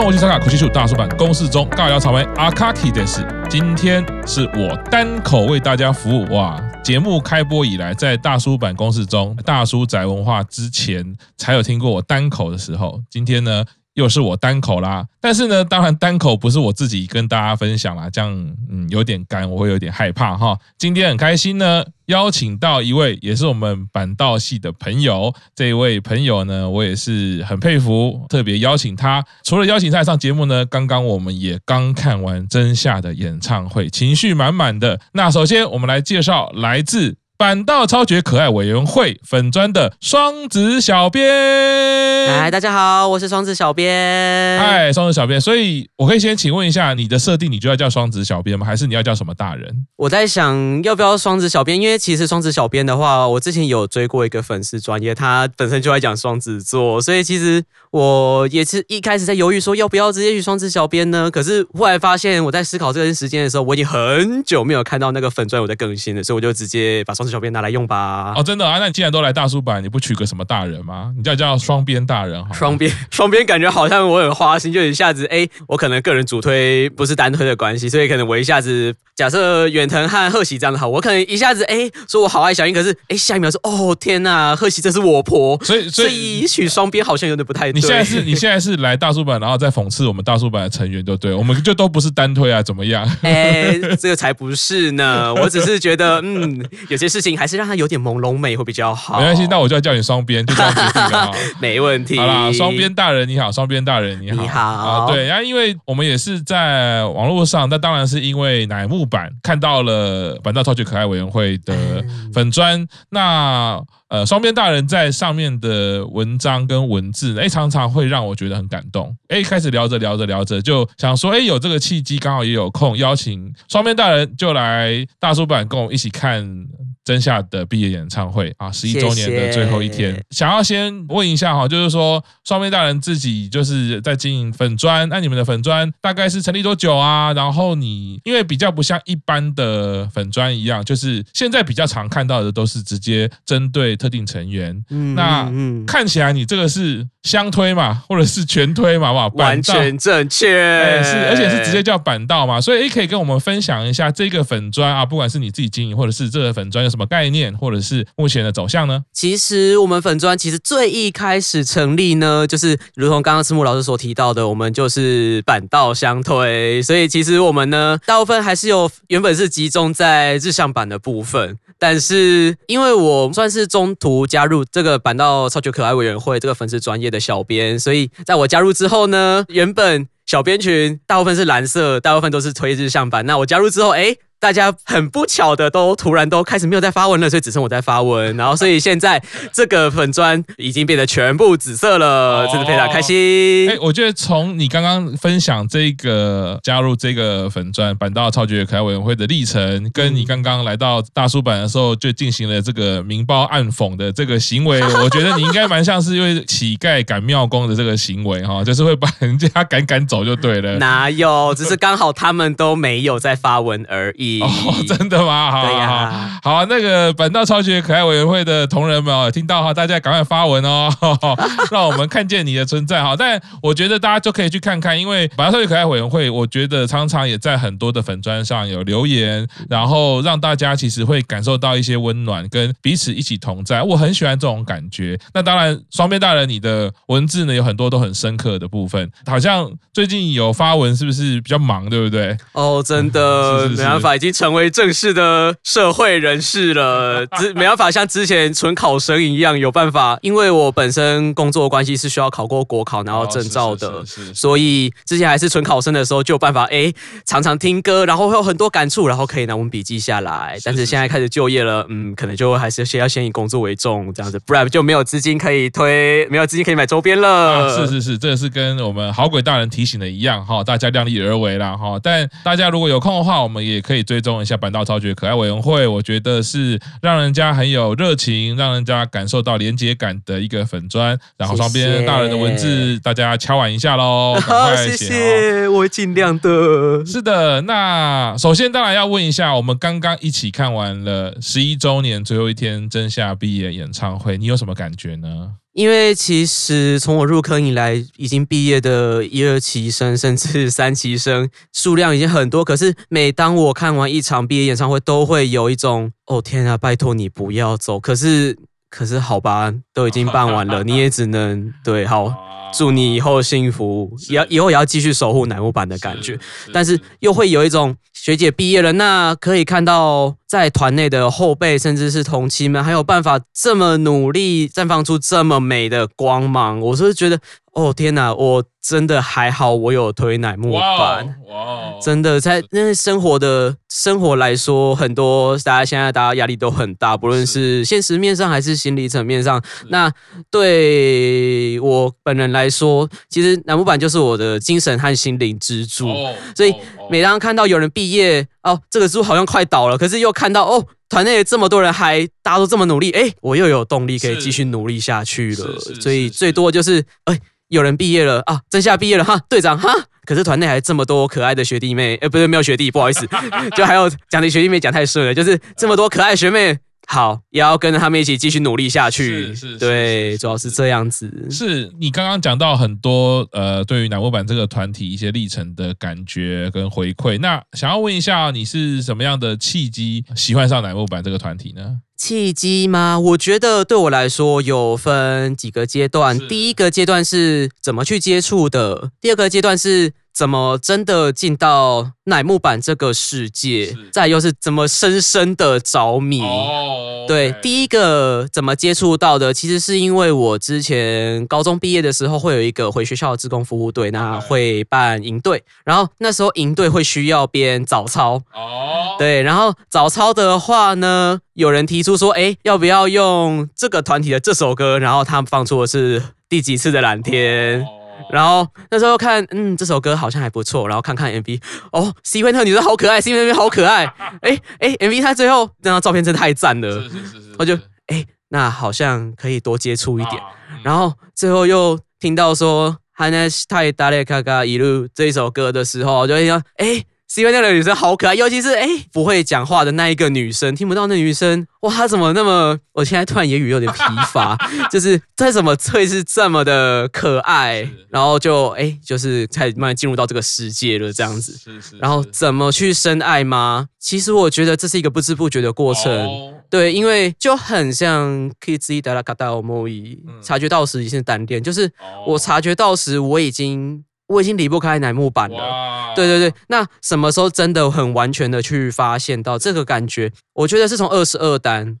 跟我去参加口气数大叔版公式中尬聊草莓阿卡奇电视。今天是我单口为大家服务哇！节目开播以来，在大叔版公式中，大叔宅文化之前才有听过我单口的时候。今天呢？又是我单口啦，但是呢，当然单口不是我自己跟大家分享啦，这样嗯有点干，我会有点害怕哈。今天很开心呢，邀请到一位也是我们板道系的朋友，这一位朋友呢，我也是很佩服，特别邀请他。除了邀请他上节目呢，刚刚我们也刚看完真夏的演唱会，情绪满满的。那首先我们来介绍来自。坂道超绝可爱委员会粉砖的双子小编，嗨，大家好，我是双子小编。嗨，双子小编，所以我可以先请问一下，你的设定你就要叫双子小编吗？还是你要叫什么大人？我在想要不要双子小编，因为其实双子小编的话，我之前有追过一个粉丝专业，他本身就在讲双子座，所以其实我也是一开始在犹豫说要不要直接去双子小编呢？可是后来发现我在思考这段时间的时候，我已经很久没有看到那个粉钻有在更新了，所以我就直接把双子。小编拿来用吧。哦，真的啊？那你既然都来大叔版，你不取个什么大人吗？你叫叫双边大人哈。双边，双边感觉好像我很花心，就一下子哎，我可能个人主推不是单推的关系，所以可能我一下子假设远藤和贺喜这样的好，我可能一下子哎说我好爱小樱，可是哎下一秒说哦天呐，贺喜这是我婆，所以所以取双边好像有点不太对。你现在是你现在是来大叔版，然后再讽刺我们大叔版的成员，就对，我们就都不是单推啊，怎么样？哎，这个才不是呢，我只是觉得嗯，有些事情还是让他有点。朦胧美会比较好，没关系，那我就要叫你双边，就这样决定了。没问题。好啦，双边大人你好，双边大人你好。你好。啊，对，然后因为我们也是在网络上，那当然是因为乃木坂看到了板道超级可爱委员会的粉专，那。呃，双边大人在上面的文章跟文字，哎，常常会让我觉得很感动。哎，开始聊着聊着聊着，就想说，哎，有这个契机，刚好也有空邀请双边大人就来大叔版跟我一起看真夏的毕业演唱会啊，十一周年的最后一天。谢谢。想要先问一下哈，就是说双面大人自己就是在经营粉砖，那你们的粉砖大概是成立多久啊？然后你因为比较不像一般的粉砖一样，就是现在比较常看到的都是直接针对。特定成员，嗯，那看起来你这个是相推嘛，或者是全推嘛，好不好？完全正确，是，而且是直接叫板道嘛，所以也可以跟我们分享一下这个粉砖啊，不管是你自己经营，或者是这个粉砖有什么概念，或者是目前的走向呢？其实我们粉砖其实最一开始成立呢，就是如同刚刚赤木老师所提到的，我们就是板道相推，所以其实我们呢，大部分还是有原本是集中在日向板的部分。但是，因为我算是中途加入这个版道超级可爱委员会这个粉丝专业的小编，所以在我加入之后呢，原本小编群大部分是蓝色，大部分都是推日向版。那我加入之后，哎。大家很不巧的都突然都开始没有在发文了，所以只剩我在发文。然后，所以现在这个粉砖已经变得全部紫色了，真的非常开心。哎，我觉得从你刚刚分享这个加入这个粉砖板道超级可爱委员会的历程，跟你刚刚来到大叔版的时候就进行了这个明褒暗讽的这个行为，我觉得你应该蛮像是因为乞丐赶庙工的这个行为哈，就是会把人家赶赶走就对了。哪有？只是刚好他们都没有在发文而已。哦，真的吗？好，对呀，好，好，那个本道超级可爱委员会的同仁们哦，听到哈，大家赶快发文哦，让我们看见你的存在哈。但我觉得大家就可以去看看，因为本道超级可爱委员会，我觉得常常也在很多的粉砖上有留言，然后让大家其实会感受到一些温暖，跟彼此一起同在。我很喜欢这种感觉。那当然，双面大人，你的文字呢有很多都很深刻的部分，好像最近有发文，是不是比较忙，对不对？哦，真的，没办法，已经成为正式的社会人士了，只没办法像之前纯考生一样有办法，因为我本身工作关系是需要考过国考然后证照的，所以之前还是纯考生的时候就有办法哎，常常听歌，然后会有很多感触，然后可以拿我们笔记下来。但是现在开始就业了，嗯，可能就还是先要先以工作为重这样子，不然就没有资金可以推，没有资金可以买周边了。是是是，这是跟我们好鬼大人提醒的一样哈，大家量力而为啦哈。但大家如果有空的话，我们也可以追踪一下板道超绝可爱委员会，我觉得是让人家很有热情，让人家感受到连结感的一个粉砖。然后双边大人的文字，大家敲完一下喽，赶快写。谢谢，我会尽量的。是的，那首先当然要问一下，我们刚刚一起看完了十一周年最后一天真夏毕业演唱会，你有什么感觉呢？因为其实从我入坑以来，已经毕业的一二期生甚至三期生数量已经很多。可是每当我看完一场毕业演唱会，都会有一种哦天啊，拜托你不要走。可是可是好吧，都已经办完了，你也只能对好。祝你以后幸福，也要以后也要继续守护乃木坂的感觉，但是又会有一种学姐毕业了，那可以看到在团内的后辈甚至是同期们，还有办法这么努力绽放出这么美的光芒，我是觉得。哦天哪，我真的还好，我有推奶木板，哇，真的在那生活的生活来说，很多大家现在大家压力都很大，不论是现实面上还是心理层面上。那对我本人来说，其实奶木板就是我的精神和心灵支柱。所以每当看到有人毕业，哦，这个书好像快倒了，可是又看到哦，团内这么多人还大家都这么努力，哎，我又有动力可以继续努力下去了。所以最多就是哎。有人毕业了啊，真夏毕业了哈，队长哈，可是团内还这么多可爱的学弟妹，哎，不是没有学弟，不好意思，就还有讲的学弟妹讲太顺了，就是这么多可爱学妹，好，也要跟着他们一起继续努力下去，是是，对，主要是这样子。是你刚刚讲到很多呃，对于南木坂这个团体一些历程的感觉跟回馈，那想要问一下，你是什么样的契机喜欢上南木坂这个团体呢？契机吗？我觉得对我来说有分几个阶段。第一个阶段是怎么去接触的，第二个阶段是怎么真的进到乃木坂这个世界，再又是怎么深深的着迷。对，第一个怎么接触到的，其实是因为我之前高中毕业的时候会有一个回学校的志工服务队，那会办营队，然后那时候营队会需要编早操。对，然后早操的话呢，有人提出说，哎，要不要用这个团体的这首歌？然后他们放出的是第几次的蓝天。然后那时候看，嗯，这首歌好像还不错。然后看看 MV，哦，C 位那个女生好可爱，C 位那边好可爱。哎哎，MV 它最后那张照片真的太赞了，是是是是是，我就哎，那好像可以多接触一点。然后最后又听到说《话したい谁かがいる》这一首歌的时候，我就想，哎。 是因为那个女生好可爱，尤其是哎不会讲话的那一个女生，听不到那女生哇，她怎么那么？我现在突然言语有点疲乏，就是她怎么会是这么的可爱？然后就哎，就是才慢慢进入到这个世界了这样子。是是。然后怎么去深爱吗？其实我觉得这是一个不知不觉的过程。对，因为就很像 Kids 达拉卡达欧莫伊，察觉到时已经是单恋，就是我察觉到时我已经。我已经离不开乃木板了，对对对，那什么时候真的很完全的去发现到这个感觉？我觉得是从二十二单，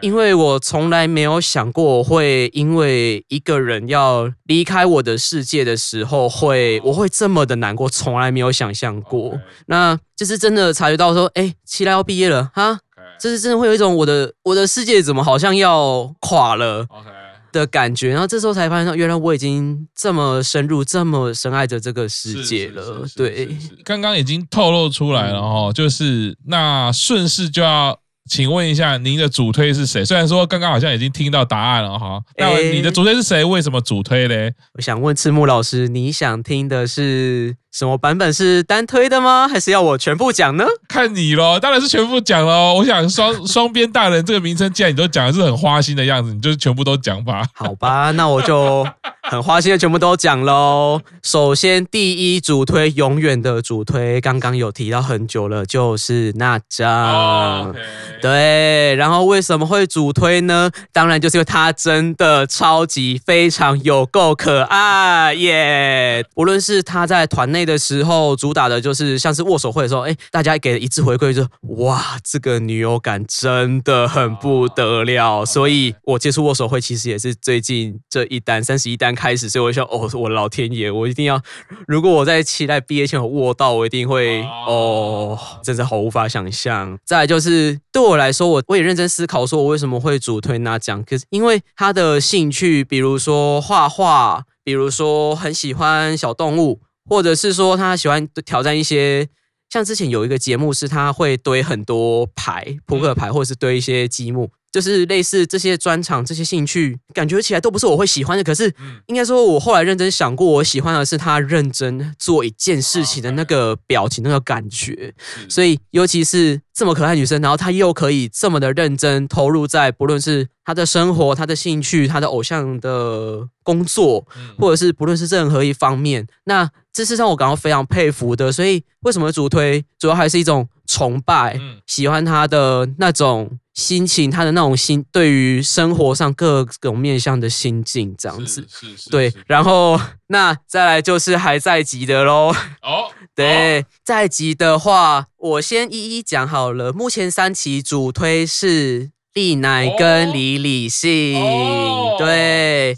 因为我从来没有想过我会因为一个人要离开我的世界的时候会，我会这么的难过，从来没有想象过。Okay 那就是真的察觉到说，哎，期待要毕业了哈，这是真的会有一种我的我的世界怎么好像要垮了。Okay 的感觉，然后这时候才发现，原来我已经这么深入、这么深爱着这个世界了。对，刚刚已经透露出来了哈，就是那顺势就要请问一下，您的主推是谁？虽然说刚刚好像已经听到答案了哈，那你的主推是谁？为什么主推嘞？我想问赤木老师，你想听的是？什么版本是单推的吗？还是要我全部讲呢？看你喽，当然是全部讲喽。我想双 双边大人这个名称，既然你都讲的是很花心的样子，你就全部都讲吧。好吧，那我就很花心的全部都讲喽。首先，第一主推，永远的主推，刚刚有提到很久了，就是那张。Oh, okay. 对，然后为什么会主推呢？当然就是因为他真的超级非常有够可爱耶！Yeah! 无论是他在团内。的时候，主打的就是像是握手会的时候，哎，大家给了一致回馈，就哇，这个女友感真的很不得了。所以我接触握手会其实也是最近这一单三十一单开始，所以我就想，哦，我老天爷，我一定要，如果我在期待毕业前有握到，我一定会，哦，真是好无法想象。再来就是对我来说，我我也认真思考，说我为什么会主推那奖，可是因为他的兴趣，比如说画画，比如说很喜欢小动物。或者是说他喜欢挑战一些，像之前有一个节目是他会堆很多牌，扑克牌，或者是堆一些积木。就是类似这些专场、这些兴趣，感觉起来都不是我会喜欢的。可是，应该说，我后来认真想过，我喜欢的是他认真做一件事情的那个表情、那个感觉。所以，尤其是这么可爱的女生，然后她又可以这么的认真投入在不论是她的生活、她的兴趣、她的偶像的工作，或者是不论是任何一方面，那这是让我感到非常佩服的。所以，为什么主推，主要还是一种崇拜，喜欢她的那种。心情，他的那种心，对于生活上各种面向的心境，这样子，是是，是对。然后，那再来就是还在集的喽。哦，对，哦、在集的话，我先一一讲好了。目前三期主推是丽乃跟李理性。哦、对，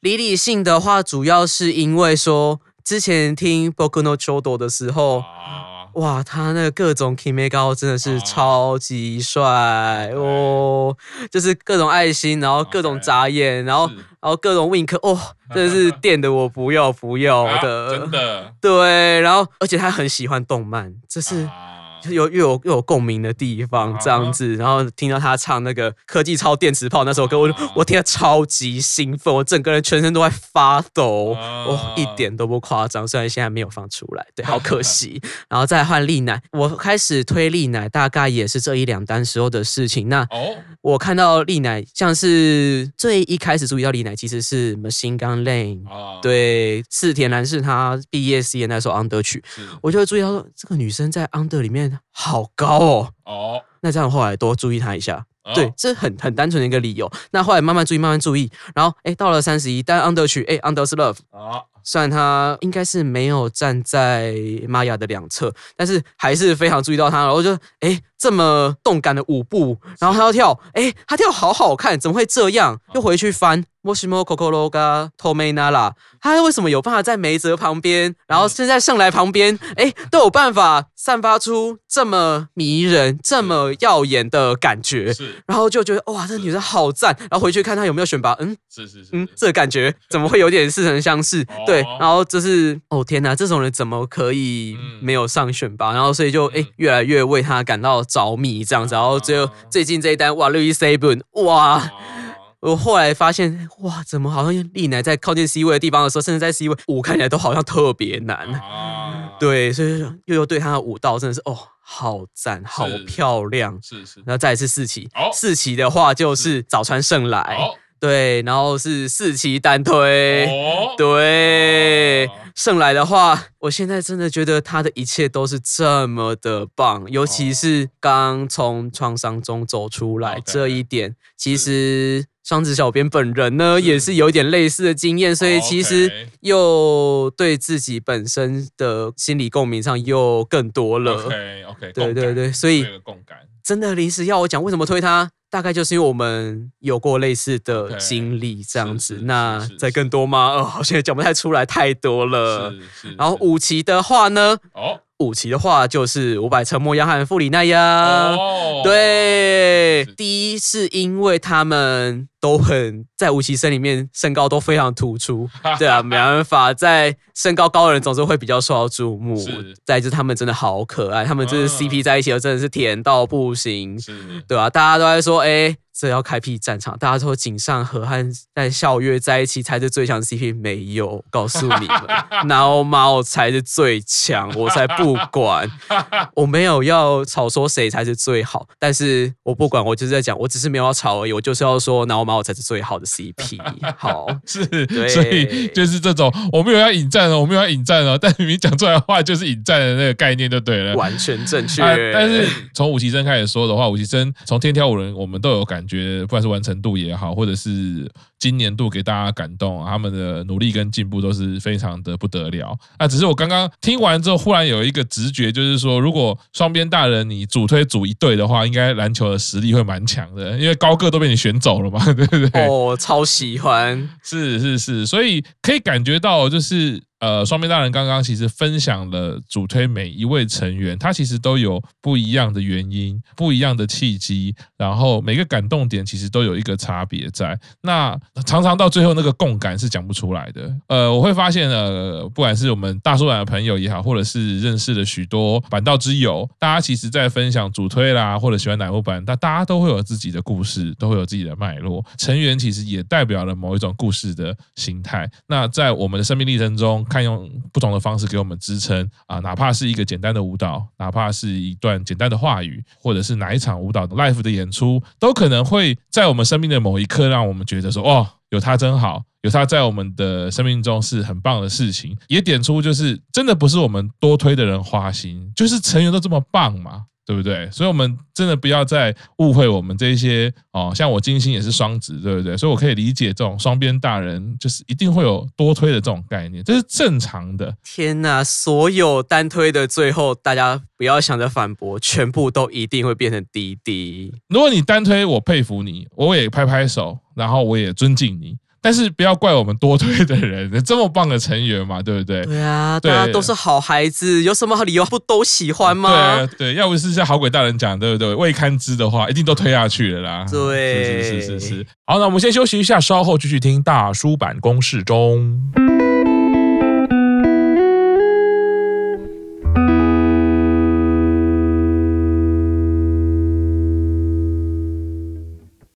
李理性的话，主要是因为说之前听 Boku no Chodo 的时候。哇，他那个各种 Kimi 高真的是超级帅哦，就是各种爱心，然后各种眨眼，然后然后各种 wink，哦，真的是 电的我不要不要的，真的，对，然后而且他很喜欢动漫，这是。有又有又有共鸣的地方，这样子，然后听到他唱那个科技超电磁炮那首歌，我我听得超级兴奋，我整个人全身都在发抖，我，一点都不夸张。虽然现在没有放出来，对，好可惜。然后再换丽乃，我开始推丽乃，大概也是这一两单时候的事情。那我看到丽乃，像是最一开始注意到丽乃，其实是 Machine Gun Lane，对，四田兰是他毕业 C 的那首 Under 曲，我就会注意到说，这个女生在 Under 里面。好高哦！哦，那这样后来多注意他一下，哦、对，这很很单纯的一个理由。那后来慢慢注意，慢慢注意，然后哎，到了三十一，但 Under 曲，哎，Under is Love 啊。虽然他应该是没有站在玛雅的两侧，但是还是非常注意到他。然后就哎，这么动感的舞步，然后他要跳，哎，他跳好好看，怎么会这样？又回去翻《もしも心が透明なら》，他为什么有办法在梅泽旁边，然后现在圣来旁边，哎，都有办法散发出这么迷人、这么耀眼的感觉？是，然后就觉得哇，这女生好赞。然后回去看她有没有选拔，嗯，是是是，嗯，这个感觉怎么会有点似曾相识？对。 对，然后就是哦天哪，这种人怎么可以没有上选拔？然后所以就哎越来越为他感到着迷这样子。然后最后最近这一单哇，Louis Seven 哇，我后来发现哇，怎么好像丽乃在靠近 C 位的地方的时候，甚至在 C 位舞看起来都好像特别难。对，所以又又对他的舞蹈真的是哦，好赞，好漂亮。是是。然后再一次四期，四期的话就是早川圣来。对，然后是四期单推。哦、对，圣来的话，我现在真的觉得他的一切都是这么的棒，尤其是刚从创伤中走出来、哦、这一点，其实双子小编本人呢是也是有一点类似的经验，所以其实又对自己本身的心理共鸣上又更多了。OK OK，对对对，所以真的临时要我讲为什么推他。大概就是因为我们有过类似的经历，这样子。那再更多吗？哦，好像也讲不太出来，太多了。然后五期的话呢？哦。五期的话就是伍佰、陈模样和富里奈呀。哦，对，第一是因为他们都很在五期生里面身高都非常突出，对啊，没办法，在身高高的人总是会比较受到注目。再就是他们真的好可爱，他们就是 CP 在一起的真的是甜到不行，对啊，大家都在说，哎。这要开辟战场，大家说井上和和在咲月在一起才是最强 CP，没有告诉你们，然后猫才是最强，我才不管，我没有要吵说谁才是最好，但是我不管，我就是在讲，我只是没有要吵而已，我就是要说，然后猫才是最好的 CP，好，是，对所以就是这种，我没有要引战哦，我没有要引战哦，但明明讲出来的话就是引战的那个概念就对了，完全正确。啊、但是从武崎生开始说的话，武崎生从天挑五人，我们都有感。觉不管是完成度也好，或者是今年度给大家感动，他们的努力跟进步都是非常的不得了。啊，只是我刚刚听完之后，忽然有一个直觉，就是说，如果双边大人你主推组一队的话，应该篮球的实力会蛮强的，因为高个都被你选走了嘛，对不对？哦，超喜欢，是是是，所以可以感觉到就是。呃，双边大人刚刚其实分享了主推每一位成员，他其实都有不一样的原因、不一样的契机，然后每个感动点其实都有一个差别在。那常常到最后那个共感是讲不出来的。呃，我会发现呃，不管是我们大叔版的朋友也好，或者是认识了许多板道之友，大家其实在分享主推啦，或者喜欢哪部版，但大家都会有自己的故事，都会有自己的脉络。成员其实也代表了某一种故事的形态。那在我们的生命历程中，看用不同的方式给我们支撑啊，哪怕是一个简单的舞蹈，哪怕是一段简单的话语，或者是哪一场舞蹈的 live 的演出，都可能会在我们生命的某一刻，让我们觉得说，哦，有他真好，有他在我们的生命中是很棒的事情。也点出，就是真的不是我们多推的人花心，就是成员都这么棒嘛。对不对？所以，我们真的不要再误会我们这一些哦。像我金星也是双子，对不对？所以我可以理解这种双边大人就是一定会有多推的这种概念，这是正常的。天哪！所有单推的最后，大家不要想着反驳，全部都一定会变成滴滴。如果你单推，我佩服你，我也拍拍手，然后我也尊敬你。但是不要怪我们多推的人，这么棒的成员嘛，对不对？对啊，大家都是好孩子，有什么理由不都喜欢吗？对啊，对，要不是像好鬼大人讲，对不对？未堪知的话，一定都推下去了啦。对，是是是是是。好，那我们先休息一下，稍后继续听大叔版公式中。